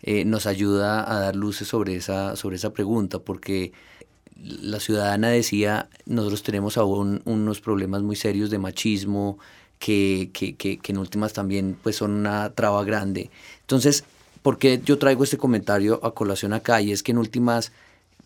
eh, nos ayuda a dar luces sobre esa, sobre esa pregunta, porque la ciudadana decía, nosotros tenemos aún unos problemas muy serios de machismo, que, que, que, que en últimas también pues son una traba grande. Entonces, ¿por qué yo traigo este comentario a colación acá? Y es que en últimas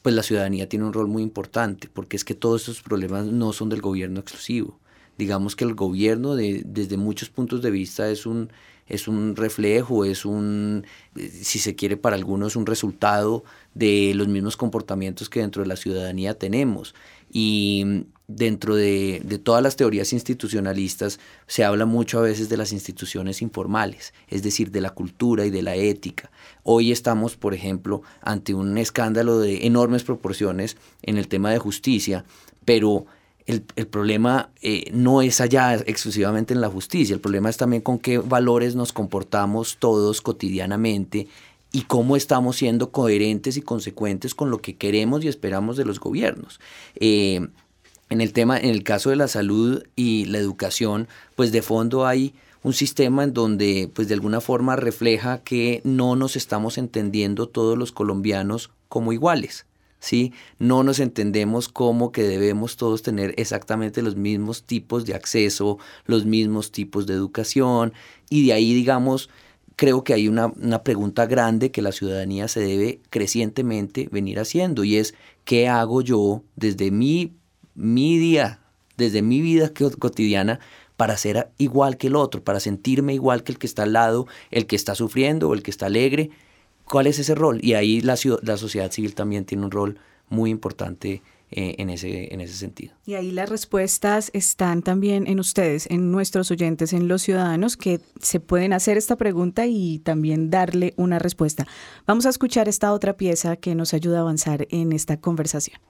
pues la ciudadanía tiene un rol muy importante, porque es que todos estos problemas no son del gobierno exclusivo. Digamos que el gobierno de, desde muchos puntos de vista es un, es un reflejo, es un, si se quiere para algunos, un resultado de los mismos comportamientos que dentro de la ciudadanía tenemos. Y dentro de, de, todas las teorías institucionalistas se habla mucho a veces de las instituciones informales, es decir, de la cultura y de la ética. Hoy estamos, por ejemplo, ante un escándalo de enormes proporciones en el tema de justicia, pero el, el problema eh, no es allá exclusivamente en la justicia, el problema es también con qué valores nos comportamos todos cotidianamente y cómo estamos siendo coherentes y consecuentes con lo que queremos y esperamos de los gobiernos. Eh, en el tema, en el caso de la salud y la educación, pues de fondo hay un sistema en donde pues de alguna forma refleja que no nos estamos entendiendo todos los colombianos como iguales. ¿Sí? No nos entendemos como que debemos todos tener exactamente los mismos tipos de acceso, los mismos tipos de educación y de ahí digamos creo que hay una, una, pregunta grande que la ciudadanía se debe crecientemente venir haciendo y es ¿qué hago yo desde mi, mi día, desde mi vida cotidiana para ser igual que el otro, para sentirme igual que el que está al lado, el que está sufriendo o el que está alegre? ¿Cuál es ese rol? Y ahí la, la sociedad civil también tiene un rol muy importante eh, en, ese, en ese sentido. Y ahí las respuestas están también en ustedes, en nuestros oyentes, en los ciudadanos que se pueden hacer esta pregunta y también darle una respuesta. Vamos a escuchar esta otra pieza que nos ayuda a avanzar en esta conversación.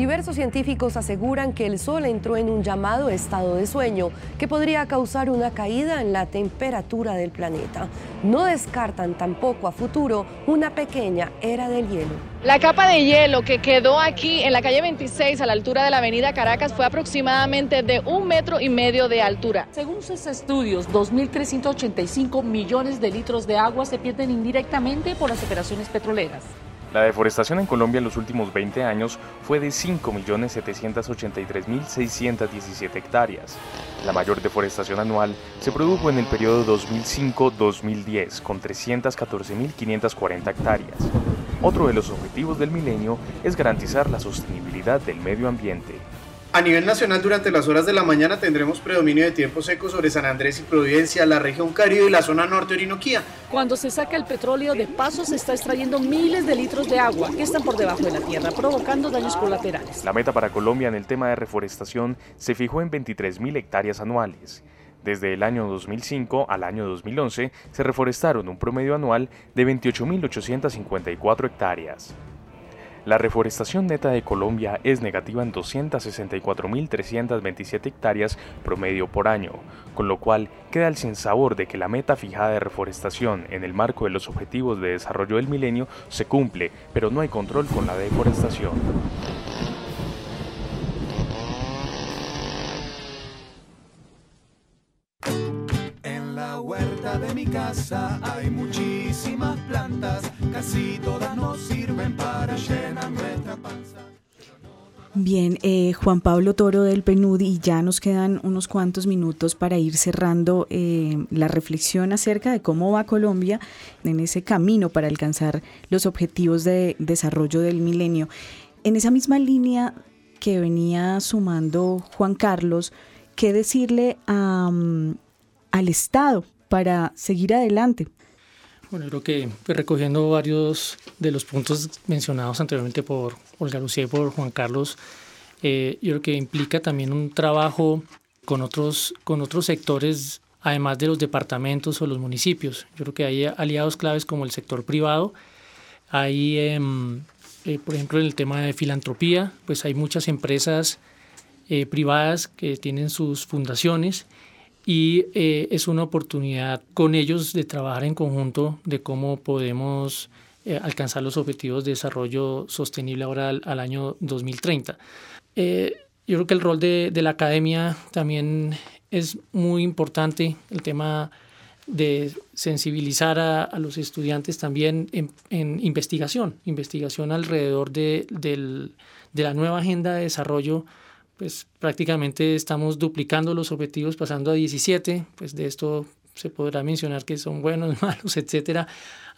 Diversos científicos aseguran que el Sol entró en un llamado estado de sueño que podría causar una caída en la temperatura del planeta. No descartan tampoco a futuro una pequeña era del hielo. La capa de hielo que quedó aquí en la calle 26 a la altura de la avenida Caracas fue aproximadamente de un metro y medio de altura. Según sus estudios, 2.385 millones de litros de agua se pierden indirectamente por las operaciones petroleras. La deforestación en Colombia en los últimos 20 años fue de 5.783.617 hectáreas. La mayor deforestación anual se produjo en el periodo 2005-2010, con 314.540 hectáreas. Otro de los objetivos del milenio es garantizar la sostenibilidad del medio ambiente. A nivel nacional, durante las horas de la mañana tendremos predominio de tiempo seco sobre San Andrés y Providencia, la región Caribe y la zona norte Orinoquía. Cuando se saca el petróleo de paso, se está extrayendo miles de litros de agua que están por debajo de la tierra, provocando daños colaterales. La meta para Colombia en el tema de reforestación se fijó en 23.000 hectáreas anuales. Desde el año 2005 al año 2011 se reforestaron un promedio anual de 28.854 hectáreas. La reforestación neta de Colombia es negativa en 264.327 hectáreas promedio por año, con lo cual queda el sinsabor de que la meta fijada de reforestación en el marco de los Objetivos de Desarrollo del Milenio se cumple, pero no hay control con la deforestación. De mi casa hay muchísimas plantas, casi todas nos sirven para llenar nuestra panza. Bien, eh, Juan Pablo Toro del PNUD, y ya nos quedan unos cuantos minutos para ir cerrando eh, la reflexión acerca de cómo va Colombia en ese camino para alcanzar los objetivos de desarrollo del milenio. En esa misma línea que venía sumando Juan Carlos, ¿qué decirle a, al Estado para seguir adelante? Bueno, creo que pues, recogiendo varios de los puntos mencionados anteriormente por Olga Lucía y por Juan Carlos, eh, yo creo que implica también un trabajo con otros, con otros sectores, además de los departamentos o los municipios. Yo creo que hay aliados claves como el sector privado. Hay, em, eh, por ejemplo, en el tema de filantropía, pues hay muchas empresas eh, privadas que tienen sus fundaciones y eh, es una oportunidad con ellos de trabajar en conjunto de cómo podemos alcanzar los objetivos de desarrollo sostenible ahora al, año 2030. Yo creo que el rol de, la academia también es muy importante, el tema de sensibilizar a, los estudiantes también en, investigación, investigación alrededor de, la nueva agenda de desarrollo, pues prácticamente estamos duplicando los objetivos, pasando a 17, pues de esto se podrá mencionar que son buenos, [laughs] malos, etcétera,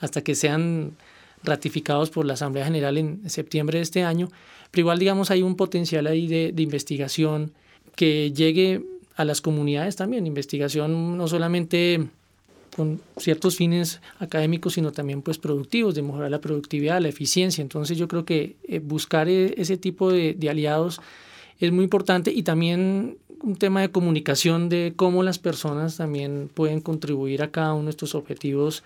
hasta que sean ratificados por la Asamblea General en septiembre de este año, pero igual digamos hay un potencial ahí de, investigación que llegue a las comunidades también, investigación no solamente con ciertos fines académicos, sino también pues productivos, de mejorar la productividad, la eficiencia. Entonces yo creo que eh, buscar e, ese tipo de, aliados es muy importante y también un tema de comunicación de cómo las personas también pueden contribuir a cada uno de estos objetivos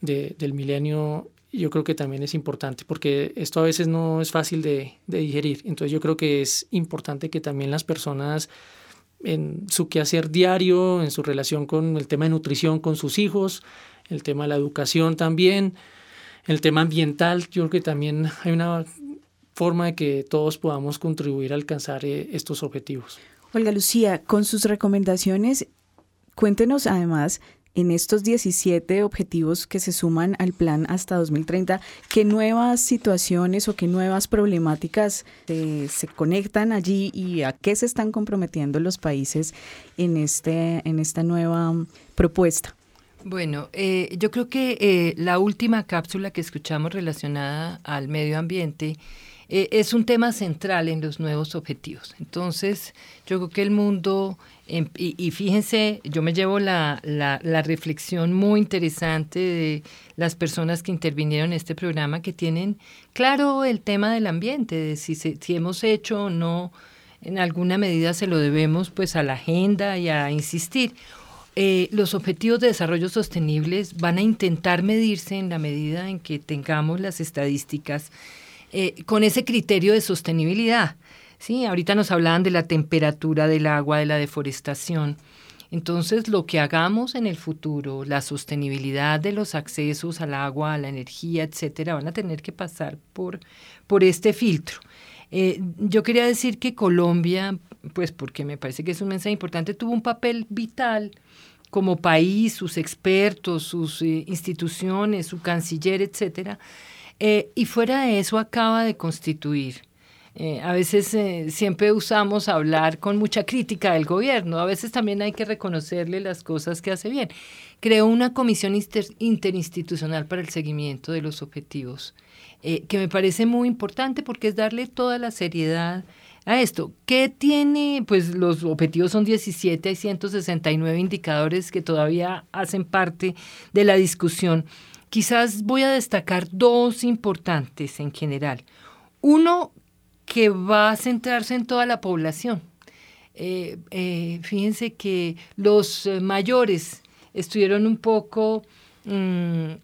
del milenio yo creo que también es importante, porque esto a veces no es fácil de, digerir. Entonces yo creo que es importante que también las personas en su quehacer diario, en su relación con el tema de nutrición con sus hijos, el tema de la educación también, el tema ambiental, yo creo que también hay una forma de que todos podamos contribuir a alcanzar eh, estos objetivos. Olga Lucía, con sus recomendaciones, cuéntenos además en estos 17 objetivos que se suman al plan hasta 2030, ¿qué nuevas situaciones o qué nuevas problemáticas eh, se conectan allí y a qué se están comprometiendo los países en, este, en esta nueva propuesta? Bueno, eh, yo creo que eh, la última cápsula que escuchamos relacionada al medio ambiente es un tema central en los nuevos objetivos. Entonces, yo creo que el mundo Em, y, fíjense, yo me llevo la, la, reflexión muy interesante de las personas que intervinieron en este programa que tienen claro el tema del ambiente, de si, si hemos hecho o no, en alguna medida se lo debemos pues a la agenda y a insistir. Eh, los objetivos de desarrollo sostenibles van a intentar medirse en la medida en que tengamos las estadísticas eh, con ese criterio de sostenibilidad. Sí, ahorita nos hablaban de la temperatura del agua, de la deforestación. Entonces, lo que hagamos en el futuro, la sostenibilidad de los accesos al agua, a la energía, etcétera, van a tener que pasar por, por este filtro. Eh, yo quería decir que Colombia, pues porque me parece que es un mensaje importante, tuvo un papel vital como país, sus expertos, sus eh, instituciones, su canciller, etcétera. Eh, y fuera de eso acaba de constituir eh, a veces eh, siempre usamos hablar con mucha crítica del gobierno, a veces también hay que reconocerle las cosas que hace bien. Creó una comisión interinstitucional para el seguimiento de los objetivos, que me parece muy importante porque es darle toda la seriedad a esto. ¿Qué tiene? Pues los objetivos son 17, hay 169 indicadores que todavía hacen parte de la discusión. Quizás voy a destacar dos importantes en general. Uno, que va a centrarse en toda la población. Eh, eh, fíjense que los eh, mayores estuvieron un poco, mm,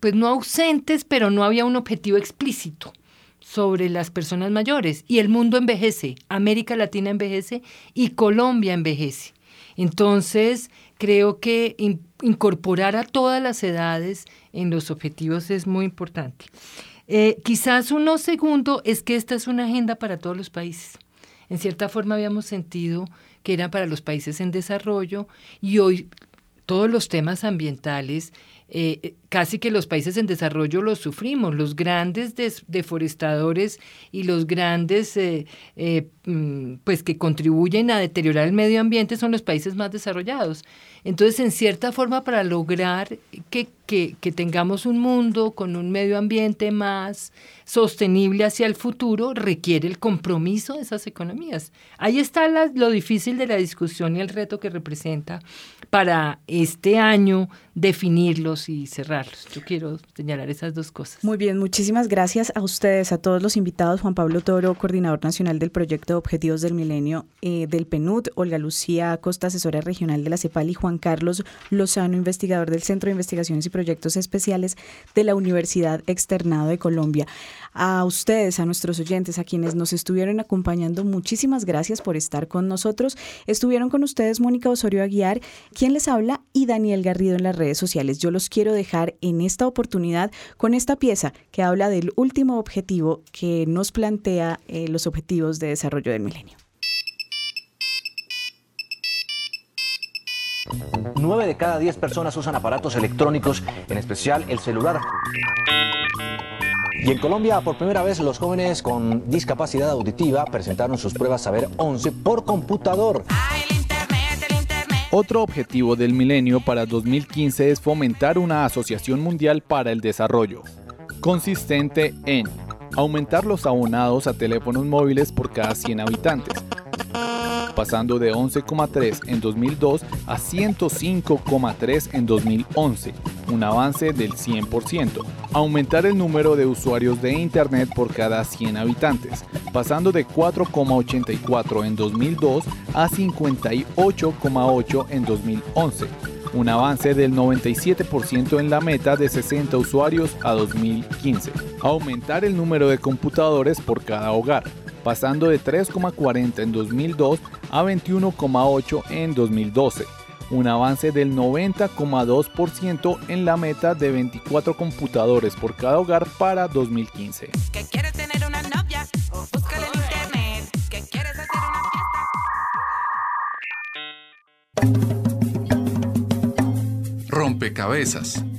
pues no ausentes, pero no había un objetivo explícito sobre las personas mayores. Y el mundo envejece, América Latina envejece y Colombia envejece. Entonces, creo que incorporar a todas las edades en los objetivos es muy importante. Eh, quizás uno segundo es que esta es una agenda para todos los países. En cierta forma habíamos sentido que era para los países en desarrollo y hoy todos los temas ambientales eh, casi que los países en desarrollo los sufrimos. Los grandes deforestadores y los grandes eh, eh, mm, pues que contribuyen a deteriorar el medio ambiente son los países más desarrollados. Entonces, en cierta forma, para lograr que, que, tengamos un mundo con un medio ambiente más sostenible hacia el futuro, requiere el compromiso de esas economías. Ahí está lo difícil de la discusión y el reto que representa para este año definirlo abrirlos y Yo quiero señalar esas dos cosas. Muy bien, muchísimas gracias a ustedes, a todos los invitados, Juan Pablo Toro, coordinador nacional del proyecto Objetivos del Milenio eh, del PNUD, Olga Lucía Acosta, asesora regional de la CEPAL y Juan Carlos Lozano, investigador del Centro de Investigaciones y Proyectos Especiales de la Universidad Externado de Colombia. A ustedes, a nuestros oyentes, a quienes nos estuvieron acompañando, muchísimas gracias por estar con nosotros. Estuvieron con ustedes Mónica Osorio Aguiar, quien les habla, y Daniel Garrido en las redes sociales. Yo los quiero dejar en esta oportunidad con esta pieza que habla del último objetivo que nos plantea eh, los objetivos de desarrollo del milenio. 9 de cada 10 personas usan aparatos electrónicos, en especial el celular. Y en Colombia, por primera vez, los jóvenes con discapacidad auditiva presentaron sus pruebas Saber 11 por computador. Otro objetivo del milenio para 2015 es fomentar una asociación mundial para el desarrollo, consistente en aumentar los abonados a teléfonos móviles por cada 100 habitantes, pasando de 11,3 en 2002 a 105,3 en 2011, un avance del 100%. Aumentar el número de usuarios de Internet por cada 100 habitantes, pasando de 4,84 en 2002 a 58,8 en 2011 un avance del 97% en la meta de 60 usuarios a 2015. Aumentar el número de computadores por cada hogar, pasando de 3,40 en 2002 a 21,8 en 2012, un avance del 90,2% en la meta de 24 computadores por cada hogar para 2015. Rompecabezas,